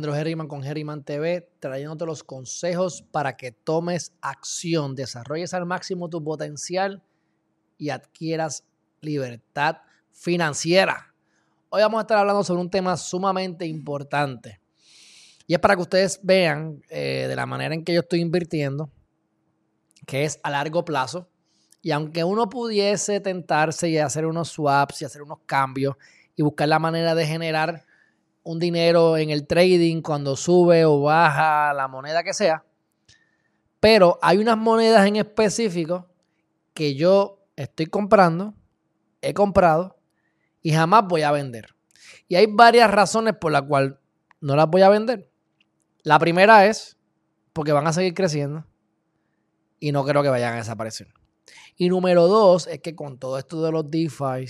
Alejandro Herriman con Herriman TV, trayéndote los consejos para que tomes acción, desarrolles al máximo tu potencial y adquieras libertad financiera. Hoy vamos a estar hablando sobre un tema sumamente importante. Y es para que ustedes vean eh, de la manera en que yo estoy invirtiendo, que es a largo plazo. Y aunque uno pudiese tentarse y hacer unos swaps y hacer unos cambios y buscar la manera de generar un dinero en el trading cuando sube o baja la moneda que sea. Pero hay unas monedas en específico que yo estoy comprando, he comprado y jamás voy a vender. Y hay varias razones por las cuales no las voy a vender. La primera es porque van a seguir creciendo y no creo que vayan a desaparecer. Y número dos es que con todo esto de los DeFi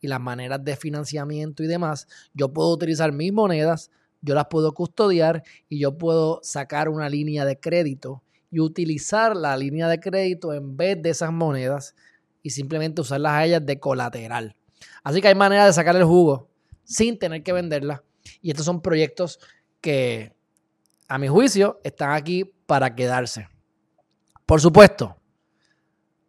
y las maneras de financiamiento y demás, yo puedo utilizar mis monedas, yo las puedo custodiar y yo puedo sacar una línea de crédito y utilizar la línea de crédito en vez de esas monedas y simplemente usarlas a ellas de colateral. Así que hay maneras de sacar el jugo sin tener que venderla. Y estos son proyectos que, a mi juicio, están aquí para quedarse. Por supuesto,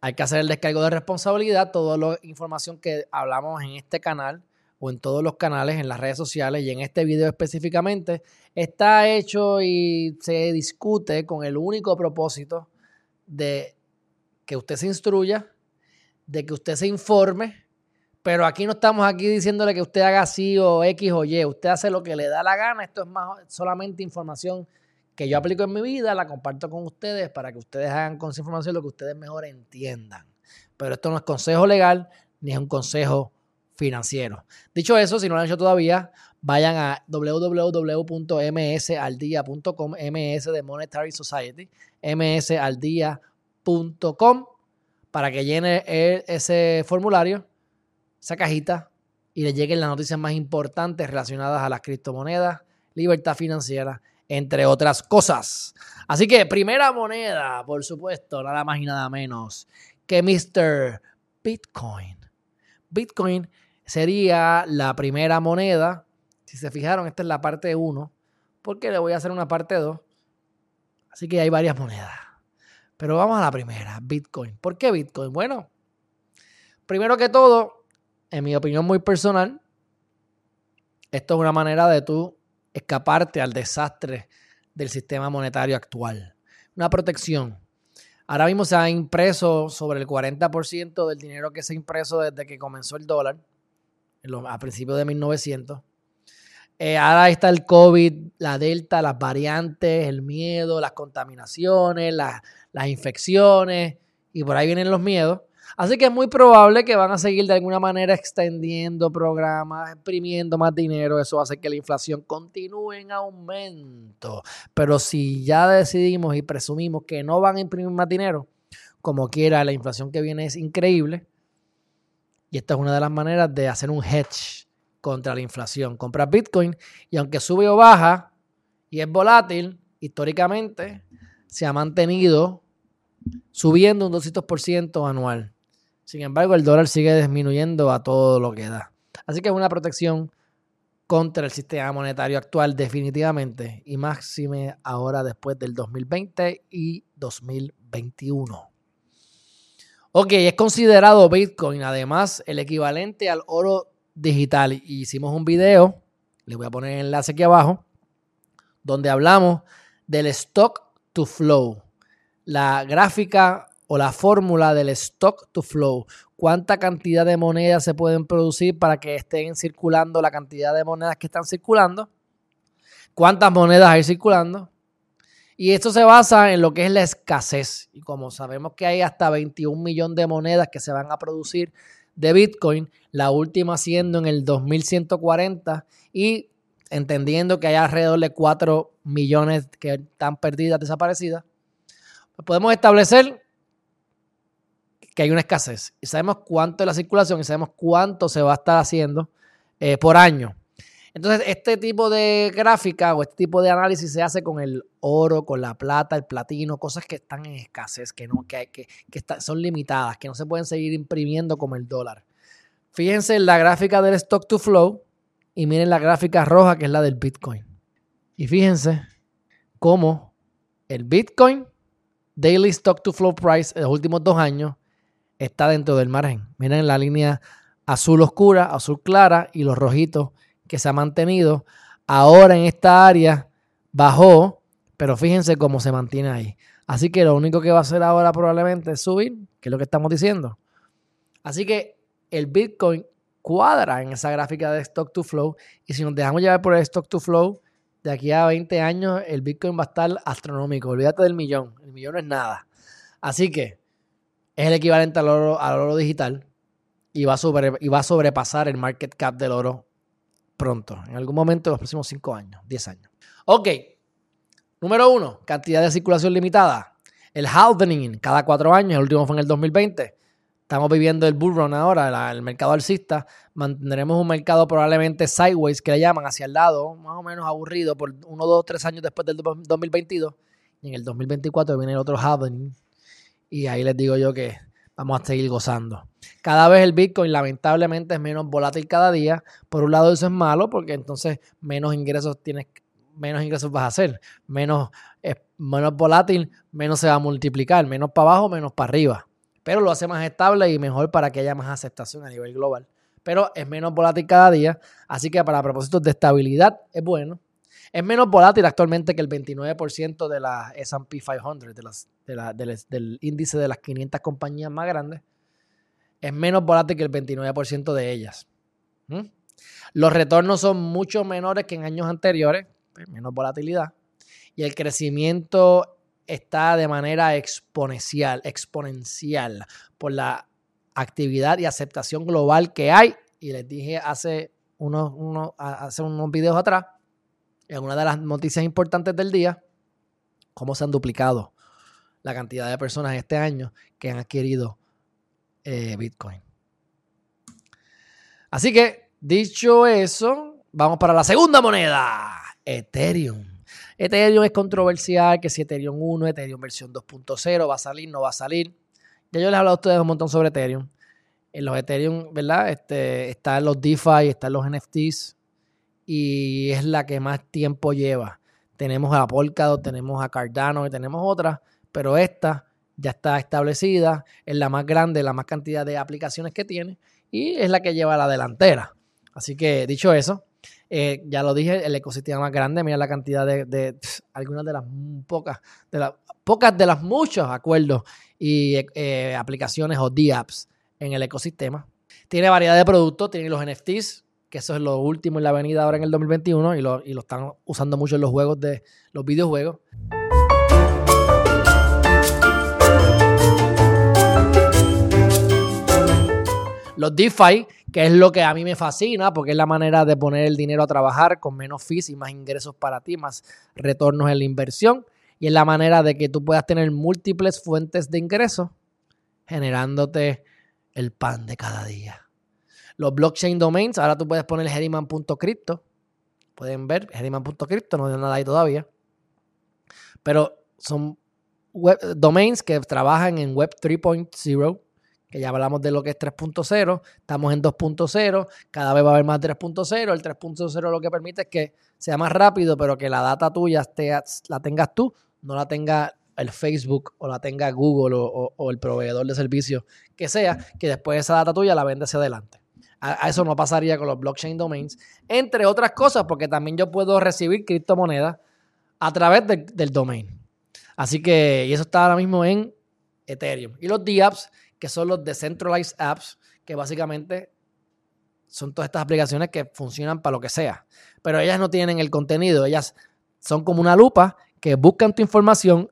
hay que hacer el descargo de responsabilidad. Toda la información que hablamos en este canal o en todos los canales, en las redes sociales y en este video específicamente, está hecho y se discute con el único propósito de que usted se instruya, de que usted se informe, pero aquí no estamos aquí diciéndole que usted haga así o X o Y, usted hace lo que le da la gana, esto es más solamente información que yo aplico en mi vida, la comparto con ustedes para que ustedes hagan con esa información lo que ustedes mejor entiendan. Pero esto no es consejo legal ni es un consejo financiero. Dicho eso, si no lo han hecho todavía, vayan a www.msaldia.com, MS de Monetary Society, msaldia.com, para que llene ese formulario, esa cajita, y le lleguen las noticias más importantes relacionadas a las criptomonedas, libertad financiera entre otras cosas. Así que primera moneda, por supuesto, nada más y nada menos que Mr. Bitcoin. Bitcoin sería la primera moneda. Si se fijaron, esta es la parte 1, porque le voy a hacer una parte 2. Así que hay varias monedas. Pero vamos a la primera, Bitcoin. ¿Por qué Bitcoin? Bueno, primero que todo, en mi opinión muy personal, esto es una manera de tú escaparte al desastre del sistema monetario actual. Una protección. Ahora mismo se ha impreso sobre el 40% del dinero que se ha impreso desde que comenzó el dólar, a principios de 1900. Eh, ahora está el COVID, la delta, las variantes, el miedo, las contaminaciones, las infecciones, y por ahí vienen los miedos. Así que es muy probable que van a seguir de alguna manera extendiendo programas, imprimiendo más dinero. Eso hace que la inflación continúe en aumento. Pero si ya decidimos y presumimos que no van a imprimir más dinero, como quiera, la inflación que viene es increíble. Y esta es una de las maneras de hacer un hedge contra la inflación. Comprar Bitcoin y aunque sube o baja y es volátil, históricamente se ha mantenido subiendo un 200% anual. Sin embargo, el dólar sigue disminuyendo a todo lo que da. Así que es una protección contra el sistema monetario actual definitivamente y máxime ahora después del 2020 y 2021. Ok, es considerado Bitcoin además el equivalente al oro digital. hicimos un video, le voy a poner el enlace aquí abajo, donde hablamos del stock to flow, la gráfica o la fórmula del stock to flow. ¿Cuánta cantidad de monedas se pueden producir para que estén circulando la cantidad de monedas que están circulando? ¿Cuántas monedas hay circulando? Y esto se basa en lo que es la escasez. Y como sabemos que hay hasta 21 millones de monedas que se van a producir de Bitcoin, la última siendo en el 2140 y entendiendo que hay alrededor de 4 millones que están perdidas, desaparecidas, pues podemos establecer que hay una escasez y sabemos cuánto es la circulación y sabemos cuánto se va a estar haciendo eh, por año. Entonces, este tipo de gráfica o este tipo de análisis se hace con el oro, con la plata, el platino, cosas que están en escasez, que, no, que, que, que son limitadas, que no se pueden seguir imprimiendo como el dólar. Fíjense en la gráfica del stock to flow y miren la gráfica roja que es la del Bitcoin. Y fíjense cómo el Bitcoin Daily Stock to Flow Price en los últimos dos años está dentro del margen. Miren la línea azul oscura, azul clara y los rojitos que se ha mantenido. Ahora en esta área bajó, pero fíjense cómo se mantiene ahí. Así que lo único que va a hacer ahora probablemente es subir, que es lo que estamos diciendo. Así que el Bitcoin cuadra en esa gráfica de stock to flow y si nos dejamos llevar por el stock to flow, de aquí a 20 años el Bitcoin va a estar astronómico. Olvídate del millón. El millón no es nada. Así que es el equivalente al oro, al oro digital y va, a y va a sobrepasar el market cap del oro pronto, en algún momento de los próximos 5 años, 10 años. Ok, número uno, cantidad de circulación limitada. El halvening cada 4 años, el último fue en el 2020. Estamos viviendo el bull run ahora, el mercado alcista. Mantendremos un mercado probablemente sideways, que le llaman, hacia el lado, más o menos aburrido, por uno, dos, tres años después del 2022. Y en el 2024 viene el otro halvening. Y ahí les digo yo que vamos a seguir gozando. Cada vez el Bitcoin lamentablemente es menos volátil cada día. Por un lado eso es malo porque entonces menos ingresos tienes, menos ingresos vas a hacer. Menos, menos volátil, menos se va a multiplicar. Menos para abajo, menos para arriba pero lo hace más estable y mejor para que haya más aceptación a nivel global. Pero es menos volátil cada día, así que para propósitos de estabilidad es bueno. Es menos volátil actualmente que el 29% de la SP 500, de las, del, índice de las 500 compañías más grandes. Es menos volátil que el 29% de ellas. ¿Mm? Los retornos son mucho menores que en años anteriores, pues, menos volatilidad. Y el crecimiento está de manera exponencial, exponencial por la actividad y aceptación global que hay. Y les dije hace unos, hace unos videos atrás, en una de las noticias importantes del día, cómo se han duplicado la cantidad de personas este año que han adquirido eh, Bitcoin. Así que, dicho eso, vamos para la segunda moneda, Ethereum. Ethereum es controversial, que si Ethereum 1, Ethereum versión 2.0 va a salir, no va a salir. Ya yo les he hablado a ustedes un montón sobre Ethereum. En los Ethereum, ¿verdad? Este, están los DeFi, están los NFTs y es la que más tiempo lleva. Tenemos a Polkadot, tenemos a Cardano y tenemos otras, pero esta ya está establecida, es la más grande, la más cantidad de aplicaciones que tiene y es la que lleva la delantera. Así que dicho eso, eh, ya lo dije, el ecosistema más grande, mira la cantidad de, algunas de las pocas, de las pocas de las muchos acuerdos y eh, aplicaciones o DApps en el ecosistema. Tiene variedad de productos, tiene los NFTs, que eso es lo último en la avenida ahora en el 2021 y lo, y lo están usando mucho en los juegos de los videojuegos. Los DeFi, que es lo que a mí me fascina, porque es la manera de poner el dinero a trabajar con menos fees y más ingresos para ti, más retornos en la inversión. Y es la manera de que tú puedas tener múltiples fuentes de ingresos generándote el pan de cada día. Los blockchain domains, ahora tú puedes poner herriman.crypto. Pueden ver, herriman.crypto, no hay nada ahí todavía. Pero son domains que trabajan en Web 3.0 que ya hablamos de lo que es 3.0, estamos en 2.0, cada vez va a haber más 3.0, el 3.0 lo que permite es que sea más rápido, pero que la data tuya la tengas tú, no la tenga el Facebook o la tenga Google o, el proveedor de servicio que sea, que después esa data tuya la vende hacia adelante. A, eso no pasaría con los blockchain domains, entre otras cosas, porque también yo puedo recibir criptomonedas a través del domain. Así que, y eso está ahora mismo en Ethereum. Y los DApps, que son los Decentralized Apps, que básicamente son todas estas aplicaciones que funcionan para lo que sea. Pero ellas no tienen el contenido, ellas son como una lupa que buscan tu información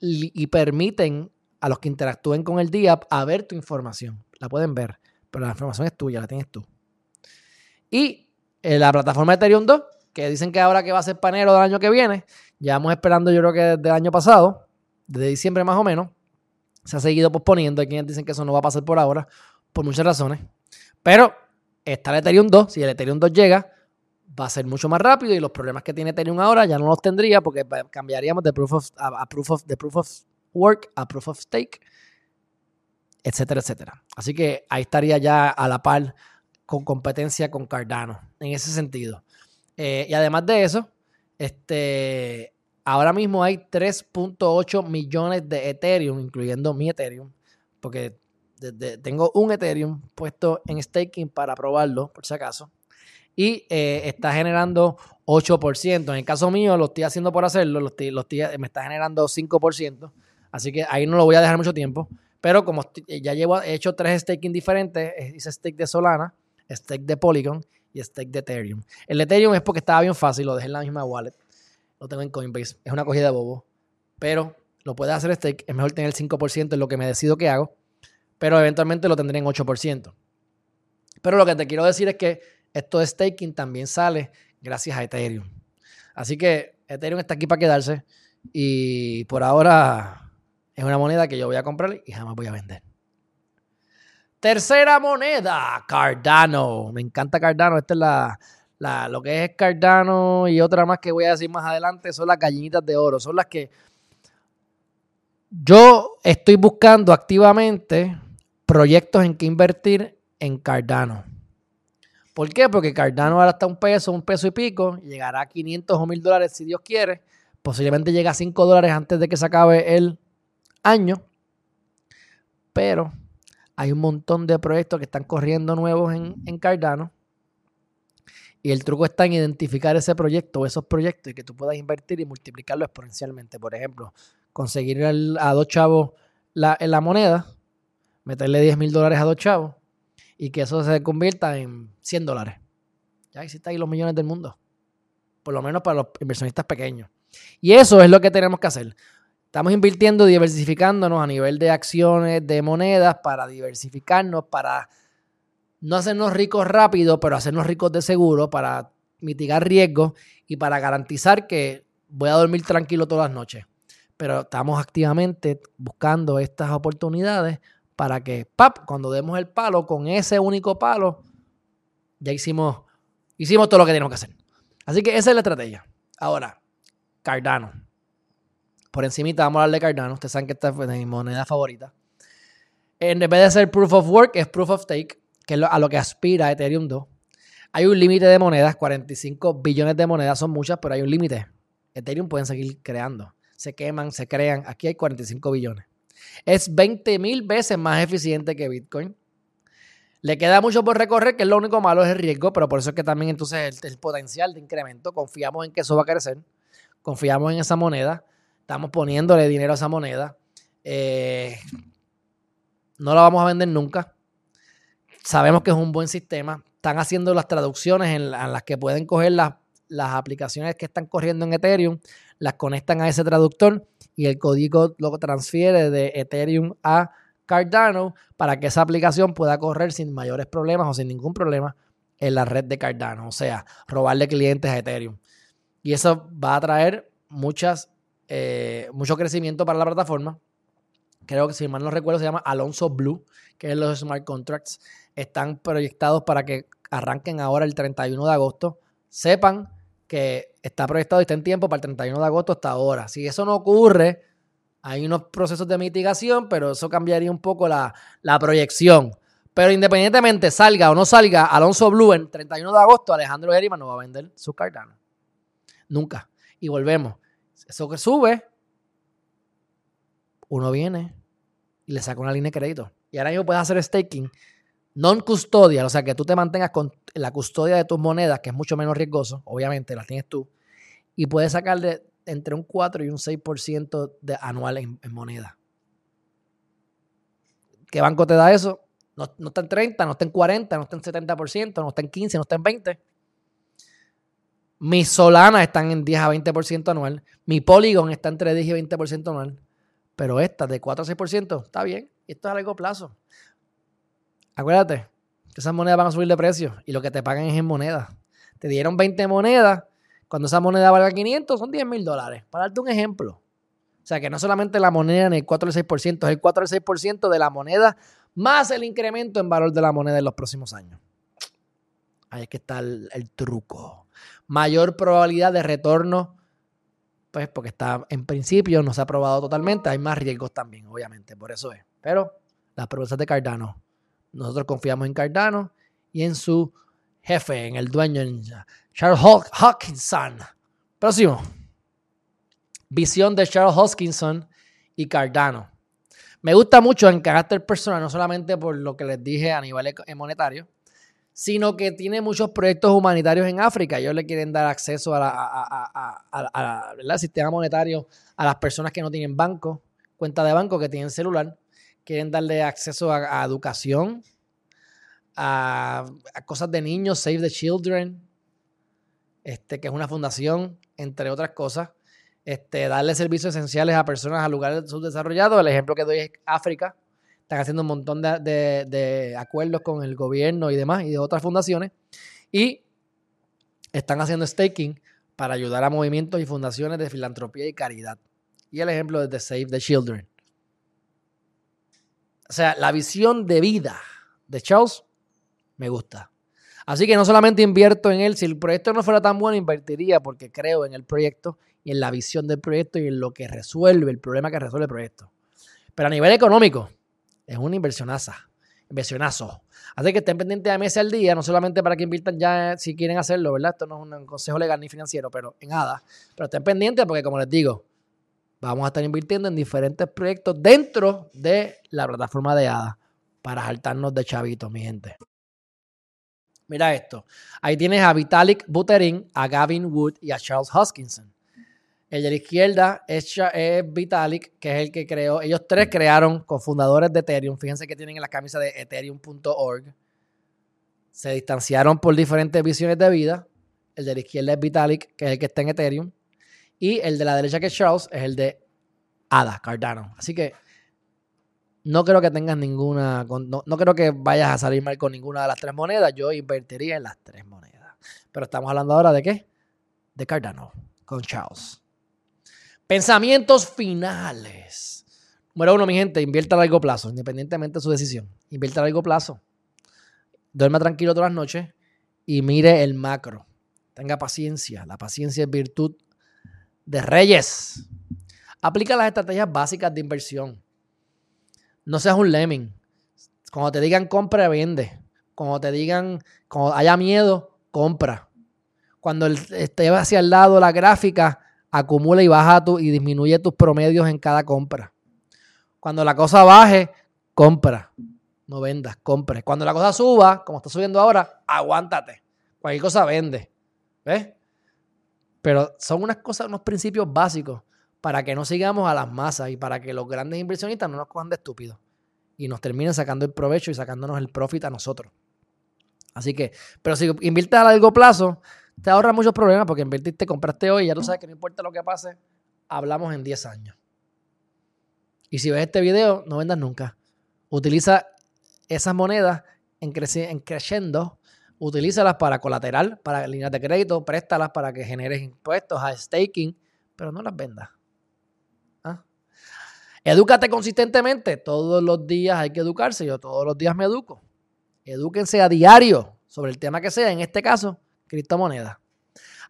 y, permiten a los que interactúen con el DApp a ver tu información. La pueden ver, pero la información es tuya, la tienes tú. Y eh, la plataforma Ethereum 2, que dicen que ahora que va a ser panero del año que viene, llevamos esperando yo creo que desde el año pasado, desde diciembre más o menos, se ha seguido posponiendo. Hay quienes dicen que eso no va a pasar por ahora, por muchas razones. Pero está el Ethereum 2. Si el Ethereum 2 llega, va a ser mucho más rápido y los problemas que tiene Ethereum ahora ya no los tendría porque cambiaríamos de proof of, proof of, de proof of work a proof of stake, etcétera, etcétera. Así que ahí estaría ya a la par con competencia con Cardano en ese sentido. Eh, y además de eso, Este, ahora mismo hay 3.8 millones de Ethereum, incluyendo mi Ethereum, porque tengo un Ethereum puesto en staking para probarlo, por si acaso. Y eh, está generando 8%. En el caso mío, lo estoy haciendo por hacerlo, lo me está generando 5%. Así que ahí no lo voy a dejar mucho tiempo. Pero como ya llevo, he hecho tres staking diferentes, hice stake de Solana, stake de Polygon y stake de Ethereum. El Ethereum es porque estaba bien fácil, lo dejé en la misma wallet. Lo tengo en Coinbase. Es una cogida de bobo. Pero lo puedes hacer stake. Es mejor tener el 5% en lo que me decido que hago. Pero eventualmente lo tendré en 8%. Pero lo que te quiero decir es que esto de staking también sale gracias a Ethereum. Así que Ethereum está aquí para quedarse. Y por ahora es una moneda que yo voy a comprar y jamás voy a vender. Tercera moneda, Cardano. Me encanta Cardano. Esta es la, la, lo que es Cardano y otra más que voy a decir más adelante son las gallinitas de oro. Son las que yo estoy buscando activamente proyectos en que invertir en Cardano. ¿Por qué? Porque Cardano ahora está un peso, un peso y pico, llegará a 500 o 1000 dólares si Dios quiere. Posiblemente llegue a 5 dólares antes de que se acabe el año. Pero hay un montón de proyectos que están corriendo nuevos en, Cardano. Y el truco está en identificar ese proyecto o esos proyectos y que tú puedas invertir y multiplicarlo exponencialmente. Por ejemplo, conseguir a dos chavos la, en la moneda, meterle 10 mil dólares a dos chavos y que eso se convierta en 100 dólares. Ya existen los millones del mundo. Por lo menos para los inversionistas pequeños. Y eso es lo que tenemos que hacer. Estamos invirtiendo, diversificándonos a nivel de acciones, de monedas, para diversificarnos, para no hacernos ricos rápido, pero hacernos ricos de seguro, para mitigar riesgos y para garantizar que voy a dormir tranquilo todas las noches. Pero estamos activamente buscando estas oportunidades para que, cuando demos el palo con ese único palo, ya hicimos, hicimos todo lo que tenemos que hacer. Así que esa es la estrategia. Ahora, Cardano por encimita vamos a hablar de Cardano. Ustedes saben que esta es mi moneda favorita. En vez de ser proof of work, es proof of stake, que es a lo que aspira Ethereum 2. Hay un límite de monedas, 45 billones de monedas son muchas, pero hay un límite. Ethereum pueden seguir creando. Se queman, se crean. Aquí hay 45 billones. Es 20 mil veces más eficiente que Bitcoin. Le queda mucho por recorrer, que es lo único malo es el riesgo, pero por eso es que también entonces el potencial de incremento, confiamos en que eso va a crecer, confiamos en esa moneda. Estamos poniéndole dinero a esa moneda. Eh, no la vamos a vender nunca. Sabemos que es un buen sistema. Están haciendo las traducciones en, las que pueden coger las, las aplicaciones que están corriendo en Ethereum, las conectan a ese traductor y el código lo transfiere de Ethereum a Cardano para que esa aplicación pueda correr sin mayores problemas o sin ningún problema en la red de Cardano. O sea, robarle clientes a Ethereum. Y eso va a traer muchas eh, mucho crecimiento para la plataforma. Creo que si mal no recuerdo se llama Alonso Blue, que es los smart contracts. Están proyectados para que arranquen ahora el 31 de agosto. Sepan que está proyectado y está en tiempo para el 31 de agosto hasta ahora. Si eso no ocurre, hay unos procesos de mitigación, pero eso cambiaría un poco la, la proyección. Pero independientemente salga o no salga Alonso Blue en 31 de agosto, Alejandro Geriman no va a vender su Cardano. Nunca. Y volvemos. Eso que sube, uno viene y le saca una línea de crédito. Y ahora mismo puedes hacer staking non-custodial, o sea, que tú te mantengas con la custodia de tus monedas, que es mucho menos riesgoso, obviamente las tienes tú, y puedes sacarle entre un 4 y un 6% de anual en, moneda. ¿Qué banco te da eso? No, no, está en 30, no está en 40, no está en 70%, no está en 15, no está en 20. Mis Solana están en 10 a 20% anual. Mi Polygon está entre 10 y 20% anual. Pero esta de 4 a 6% está bien. Esto es a largo plazo. Acuérdate que esas monedas van a subir de precio y lo que te pagan es en moneda. Te dieron 20 monedas. Cuando esa moneda valga 500 son 10 mil dólares. Para darte un ejemplo. O sea que no solamente la moneda en el 4 al 6%, es el 4 al 6% de la moneda más el incremento en valor de la moneda en los próximos años. Ahí es que está el truco mayor probabilidad de retorno, pues porque está en principio, no se ha probado totalmente, hay más riesgos también, obviamente, por eso es. Pero las promesas de Cardano, nosotros confiamos en Cardano y en su jefe, en el dueño, en Charles Hawkinson. Próximo. Visión de Charles Hoskinson y Cardano. Me gusta mucho en carácter personal, no solamente por lo que les dije a nivel monetario, sino que tiene muchos proyectos humanitarios en África. Ellos le quieren dar acceso al sistema monetario a las personas que no tienen banco, cuenta de banco, que tienen celular. Quieren darle acceso a, educación, a, cosas de niños, Save the Children, este, que es una fundación, entre otras cosas. Este, darle servicios esenciales a personas a lugares subdesarrollados. El ejemplo que doy es África están haciendo un montón de, acuerdos con el gobierno y demás y de otras fundaciones. Y están haciendo staking para ayudar a movimientos y fundaciones de filantropía y caridad. Y el ejemplo es de Save the Children. O sea, la visión de vida de Charles me gusta. Así que no solamente invierto en él, si el proyecto no fuera tan bueno, invertiría porque creo en el proyecto y en la visión del proyecto y en lo que resuelve, el problema que resuelve el proyecto. Pero a nivel económico, es una inversionaza, inversionazo. Así que estén pendientes de meses al día, no solamente para que inviertan ya si quieren hacerlo, ¿verdad? Esto no es un consejo legal ni financiero, pero en nada. Pero estén pendientes porque, como les digo, vamos a estar invirtiendo en diferentes proyectos dentro de la plataforma de ADA para saltarnos de chavitos, mi gente. Mira esto. Ahí tienes a Vitalik Buterin, a Gavin Wood y a Charles Hoskinson. El de la izquierda es, Vitalik, que es el que creó. Ellos tres crearon cofundadores de Ethereum. Fíjense que tienen en la camisa de ethereum.org. Se distanciaron por diferentes visiones de vida. El de la izquierda es Vitalik, que es el que está en Ethereum. Y el de la derecha, que es Charles, es el de ADA, Cardano. Así que no creo que tengas ninguna. No, no creo que vayas a salir mal con ninguna de las tres monedas. Yo invertiría en las tres monedas. Pero estamos hablando ahora de qué? De Cardano, con Charles. Pensamientos finales. Número uno, mi gente, invierta a largo plazo, independientemente de su decisión. Invierta a largo plazo. Duerma tranquilo todas las noches y mire el macro. Tenga paciencia. La paciencia es virtud de reyes. Aplica las estrategias básicas de inversión. No seas un lemming. Cuando te digan compra, vende. Cuando te digan, cuando haya miedo, compra. Cuando esté hacia el lado la gráfica, acumula y baja tu, y disminuye tus promedios en cada compra. Cuando la cosa baje, compra. No vendas, compre. Cuando la cosa suba, como está subiendo ahora, aguántate. Cualquier cosa vende. ¿Ves? Pero son unas cosas, unos principios básicos para que no sigamos a las masas y para que los grandes inversionistas no nos cojan de estúpidos y nos terminen sacando el provecho y sacándonos el profit a nosotros. Así que, pero si inviertes a largo plazo, te ahorra muchos problemas porque invertiste, compraste hoy y ya tú sabes que no importa lo que pase, hablamos en 10 años. Y si ves este video, no vendas nunca. Utiliza esas monedas en, en creciendo, utilízalas para colateral, para líneas de crédito, préstalas para que generes impuestos, a staking, pero no las vendas. ¿Ah? Edúcate consistentemente. Todos los días hay que educarse. Yo todos los días me educo. Edúquense a diario sobre el tema que sea. En este caso, criptomonedas.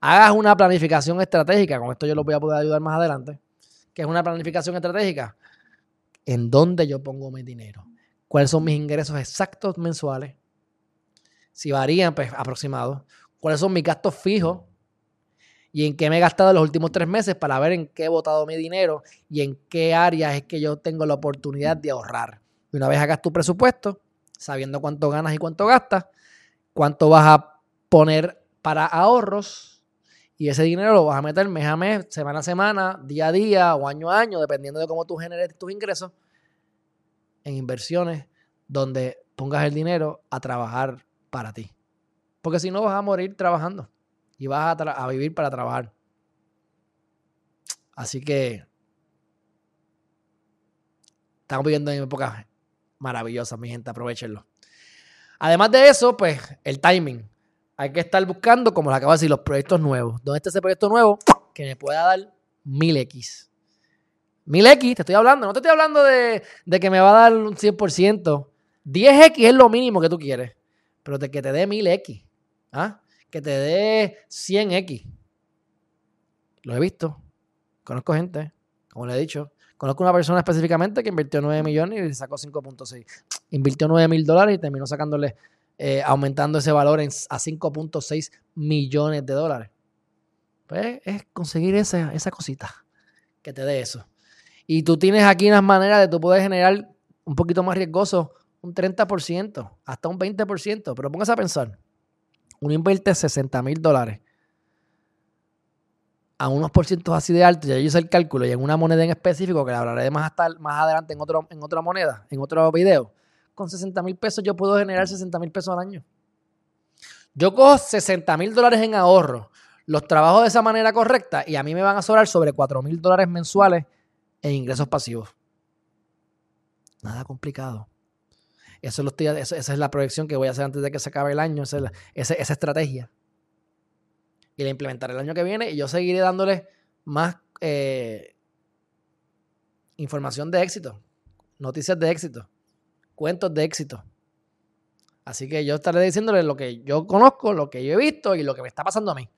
Hagas una planificación estratégica, con esto yo los voy a poder ayudar más adelante, que es una planificación estratégica. ¿En dónde yo pongo mi dinero? ¿Cuáles son mis ingresos exactos mensuales? Si varían, pues aproximados. ¿Cuáles son mis gastos fijos? y en qué me he gastado los últimos tres meses para ver en qué he botado mi dinero y en qué áreas es que yo tengo la oportunidad de ahorrar. Y una vez hagas tu presupuesto, sabiendo cuánto ganas y cuánto gastas, cuánto vas a poner para ahorros y ese dinero lo vas a meter mes a mes, semana a semana, día a día o año a año, dependiendo de cómo tú generes tus ingresos, en inversiones donde pongas el dinero a trabajar para ti. Porque si no vas a morir trabajando y vas a, vivir para trabajar. Así que estamos viviendo en época maravillosa, mi gente, aprovechenlo. Además de eso, pues el timing hay que estar buscando, como le acabo de decir, los proyectos nuevos. ¿Dónde está ese proyecto nuevo? Que me pueda dar 1000X. 1000X, te estoy hablando. No te estoy hablando de, que me va a dar un 100%. 10X es lo mínimo que tú quieres. Pero de que te dé 1000X. ¿ah? Que te dé 100X. Lo he visto. Conozco gente, como le he dicho. Conozco una persona específicamente que invirtió 9 millones y sacó 5.6. Invirtió 9 mil dólares y terminó sacándole eh, aumentando ese valor a 5.6 millones de dólares. Pues es conseguir esa, esa cosita que te dé eso. Y tú tienes aquí unas maneras de tú poder generar un poquito más riesgoso, un 30%, hasta un 20%. Pero póngase a pensar, uno invierte 60 mil dólares a unos por cientos así de altos, ya yo hice el cálculo, y en una moneda en específico, que le hablaré más, hasta, más adelante en, otro, en otra moneda, en otro video, con 60 mil pesos yo puedo generar 60 mil pesos al año. Yo cojo 60 mil dólares en ahorro, los trabajo de esa manera correcta y a mí me van a sobrar sobre 4 mil dólares mensuales en ingresos pasivos. Nada complicado. Eso, esa es la proyección que voy a hacer antes de que se acabe el año, esa, estrategia y la implementaré el año que viene y yo seguiré dándole más eh, información de éxito, noticias de éxito, cuentos de éxito. Así que yo estaré diciéndole lo que yo conozco, lo que yo he visto y lo que me está pasando a mí.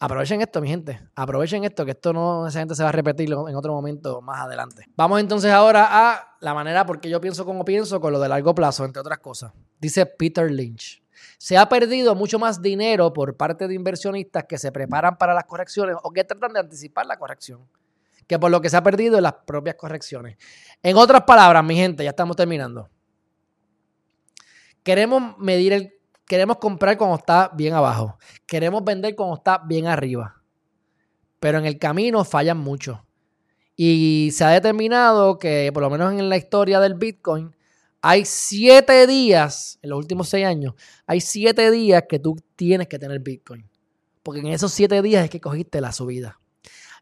Aprovechen esto, mi gente. Aprovechen esto, que esto no necesariamente se va a repetir en otro momento más adelante. Vamos entonces ahora a la manera porque yo pienso como pienso con lo de largo plazo, entre otras cosas. Dice Peter Lynch. Se ha perdido mucho más dinero por parte de inversionistas que se preparan para las correcciones o que tratan de anticipar la corrección, que por lo que se ha perdido en las propias correcciones. En otras palabras, mi gente, ya estamos terminando. Queremos medir el, queremos comprar cuando está bien abajo, queremos vender cuando está bien arriba, pero en el camino fallan mucho. Y se ha determinado que, por lo menos en la historia del Bitcoin, hay siete días, en los últimos seis años, hay siete días que tú tienes que tener Bitcoin. Porque en esos siete días es que cogiste la subida.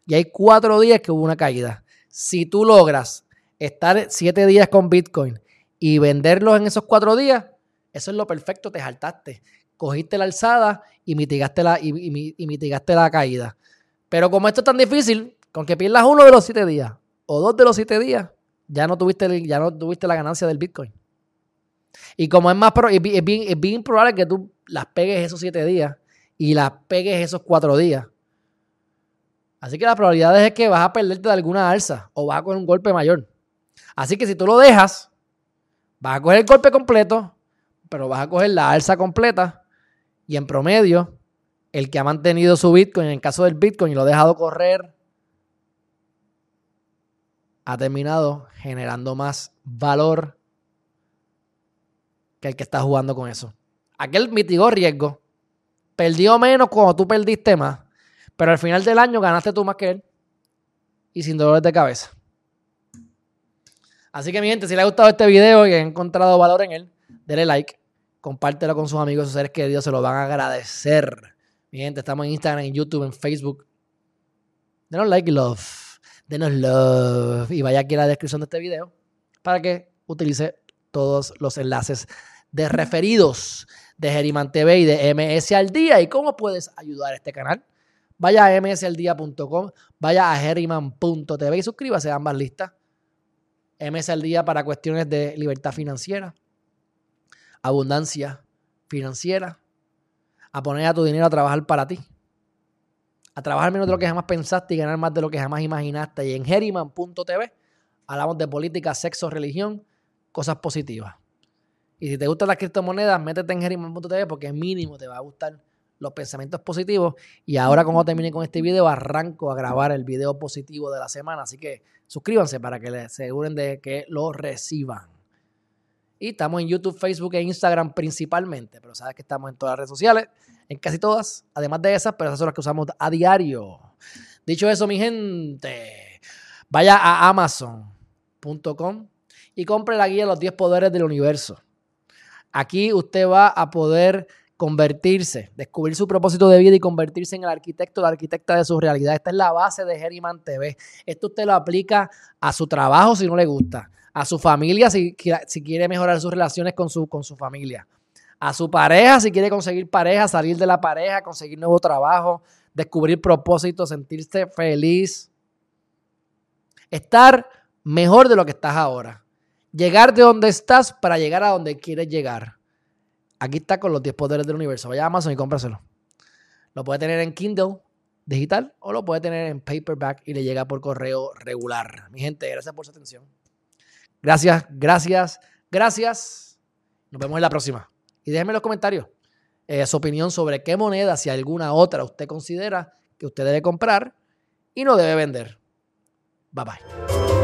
Y hay cuatro días que hubo una caída. Si tú logras estar siete días con Bitcoin y venderlos en esos cuatro días, eso es lo perfecto, te saltaste. Cogiste la alzada y mitigaste la, y, mitigaste la caída. Pero como esto es tan difícil, con que pierdas uno de los siete días o dos de los siete días, ya no tuviste, ya no tuviste la ganancia del Bitcoin. Y como es más es bien, es bien probable que tú las pegues esos siete días y las pegues esos cuatro días. Así que la probabilidad es que vas a perderte de alguna alza o vas a coger un golpe mayor. Así que si tú lo dejas, vas a coger el golpe completo, pero vas a coger la alza completa y en promedio, el que ha mantenido su Bitcoin, en el caso del Bitcoin, y lo ha dejado correr ha terminado generando más valor que el que está jugando con eso. Aquel mitigó riesgo, perdió menos cuando tú perdiste más, pero al final del año ganaste tú más que él y sin dolores de cabeza. Así que mi gente, si le ha gustado este video y ha encontrado valor en él, denle like, compártelo con sus amigos, sus seres queridos, se lo van a agradecer. Mi gente, estamos en Instagram, en YouTube, en Facebook. Denos like y love denos love y vaya aquí a la descripción de este video para que utilice todos los enlaces de referidos de Geriman TV y de MS al día y cómo puedes ayudar a este canal. Vaya a msaldía.com, vaya a geriman.tv y suscríbase a ambas listas. MS al día para cuestiones de libertad financiera, abundancia financiera, a poner a tu dinero a trabajar para ti a trabajar menos de lo que jamás pensaste y ganar más de lo que jamás imaginaste. Y en Herriman.tv hablamos de política, sexo, religión, cosas positivas. Y si te gustan las criptomonedas, métete en Herriman.tv porque mínimo te va a gustar los pensamientos positivos. Y ahora, como termine con este video, arranco a grabar el video positivo de la semana. Así que suscríbanse para que les aseguren de que lo reciban. Y estamos en YouTube, Facebook e Instagram principalmente, pero sabes que estamos en todas las redes sociales en casi todas, además de esas, pero esas son las que usamos a diario. Dicho eso, mi gente, vaya a amazon.com y compre la guía Los 10 Poderes del Universo. Aquí usted va a poder convertirse, descubrir su propósito de vida y convertirse en el arquitecto, la arquitecta de su realidad. Esta es la base de Geriman TV. Esto usted lo aplica a su trabajo si no le gusta, a su familia si, si quiere mejorar sus relaciones con su, con su familia, a su pareja, si quiere conseguir pareja, salir de la pareja, conseguir nuevo trabajo, descubrir propósitos, sentirse feliz. Estar mejor de lo que estás ahora. Llegar de donde estás para llegar a donde quieres llegar. Aquí está con los 10 poderes del universo. Vaya a Amazon y cómpraselo. Lo puede tener en Kindle digital o lo puede tener en paperback y le llega por correo regular. Mi gente, gracias por su atención. Gracias, gracias, gracias. Nos vemos en la próxima. Y déjenme en los comentarios eh, su opinión sobre qué moneda, si alguna otra, usted considera que usted debe comprar y no debe vender. Bye bye.